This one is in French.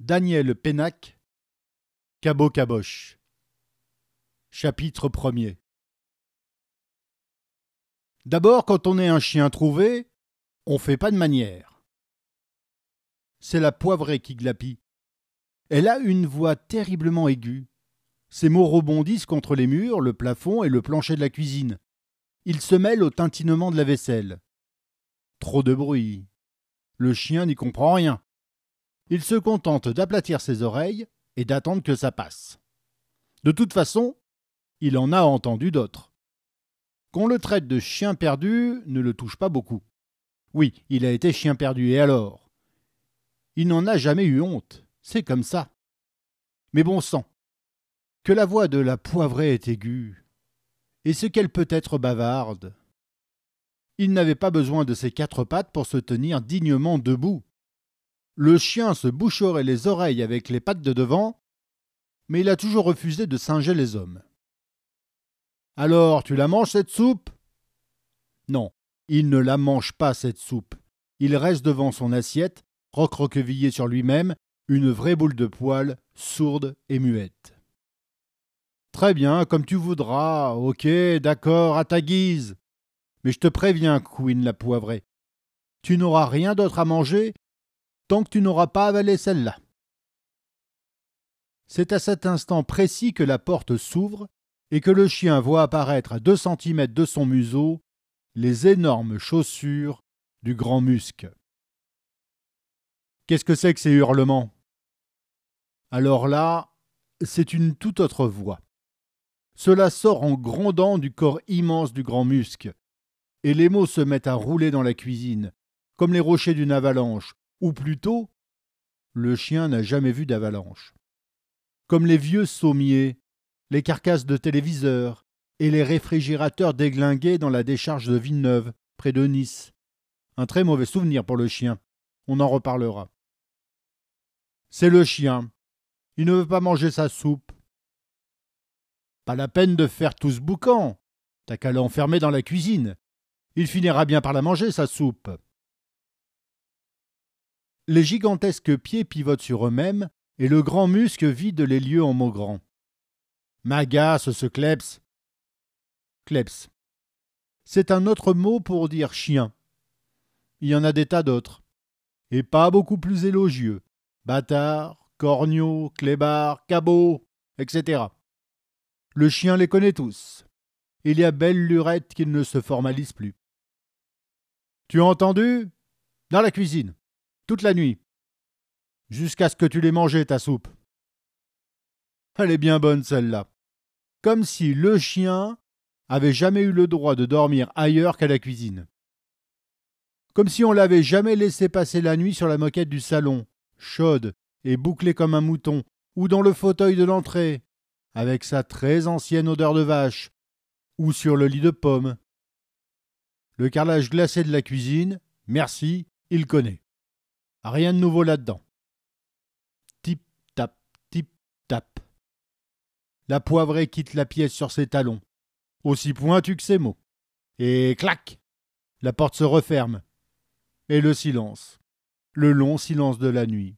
Daniel Pénac, Cabot Caboche. Chapitre 1er D'abord, quand on est un chien trouvé, on fait pas de manière. C'est la poivrée qui glapit. Elle a une voix terriblement aiguë. Ses mots rebondissent contre les murs, le plafond et le plancher de la cuisine. Ils se mêlent au tintinement de la vaisselle. Trop de bruit. Le chien n'y comprend rien. Il se contente d'aplatir ses oreilles et d'attendre que ça passe. De toute façon, il en a entendu d'autres. Qu'on le traite de chien perdu ne le touche pas beaucoup. Oui, il a été chien perdu, et alors? Il n'en a jamais eu honte, c'est comme ça. Mais bon sang, que la voix de la poivrée est aiguë, et ce qu'elle peut être bavarde. Il n'avait pas besoin de ses quatre pattes pour se tenir dignement debout. Le chien se boucherait les oreilles avec les pattes de devant, mais il a toujours refusé de singer les hommes. Alors, tu la manges cette soupe? Non, il ne la mange pas cette soupe. Il reste devant son assiette, recroquevillé sur lui-même, une vraie boule de poil, sourde et muette. Très bien, comme tu voudras, ok, d'accord, à ta guise. Mais je te préviens, Queen la poivrée, tu n'auras rien d'autre à manger tant que tu n'auras pas avalé celle-là. C'est à cet instant précis que la porte s'ouvre et que le chien voit apparaître à deux centimètres de son museau les énormes chaussures du grand musc. Qu'est-ce que c'est que ces hurlements? Alors là, c'est une toute autre voix. Cela sort en grondant du corps immense du grand musc, et les mots se mettent à rouler dans la cuisine, comme les rochers d'une avalanche, ou plutôt, le chien n'a jamais vu d'avalanche. Comme les vieux sommiers, les carcasses de téléviseurs et les réfrigérateurs déglingués dans la décharge de Villeneuve, près de Nice. Un très mauvais souvenir pour le chien. On en reparlera. C'est le chien. Il ne veut pas manger sa soupe. Pas la peine de faire tout ce boucan. T'as qu'à l'enfermer dans la cuisine. Il finira bien par la manger, sa soupe. Les gigantesques pieds pivotent sur eux-mêmes et le grand muscle vide les lieux en mots grands. M'agace ce kleps. Kleps. C'est un autre mot pour dire chien. Il y en a des tas d'autres. Et pas beaucoup plus élogieux. Bâtard, corneau, clébard, cabot, etc. Le chien les connaît tous. Il y a belle lurette qu'il ne se formalise plus. Tu as entendu? Dans la cuisine toute la nuit, jusqu'à ce que tu l'aies mangé ta soupe. Elle est bien bonne celle-là. Comme si le chien avait jamais eu le droit de dormir ailleurs qu'à la cuisine. Comme si on l'avait jamais laissé passer la nuit sur la moquette du salon, chaude et bouclée comme un mouton, ou dans le fauteuil de l'entrée, avec sa très ancienne odeur de vache, ou sur le lit de pommes. Le carrelage glacé de la cuisine, merci, il connaît. Rien de nouveau là-dedans. Tip tap, tip tap. La poivrée quitte la pièce sur ses talons, aussi pointu que ses mots. Et clac La porte se referme. Et le silence. Le long silence de la nuit.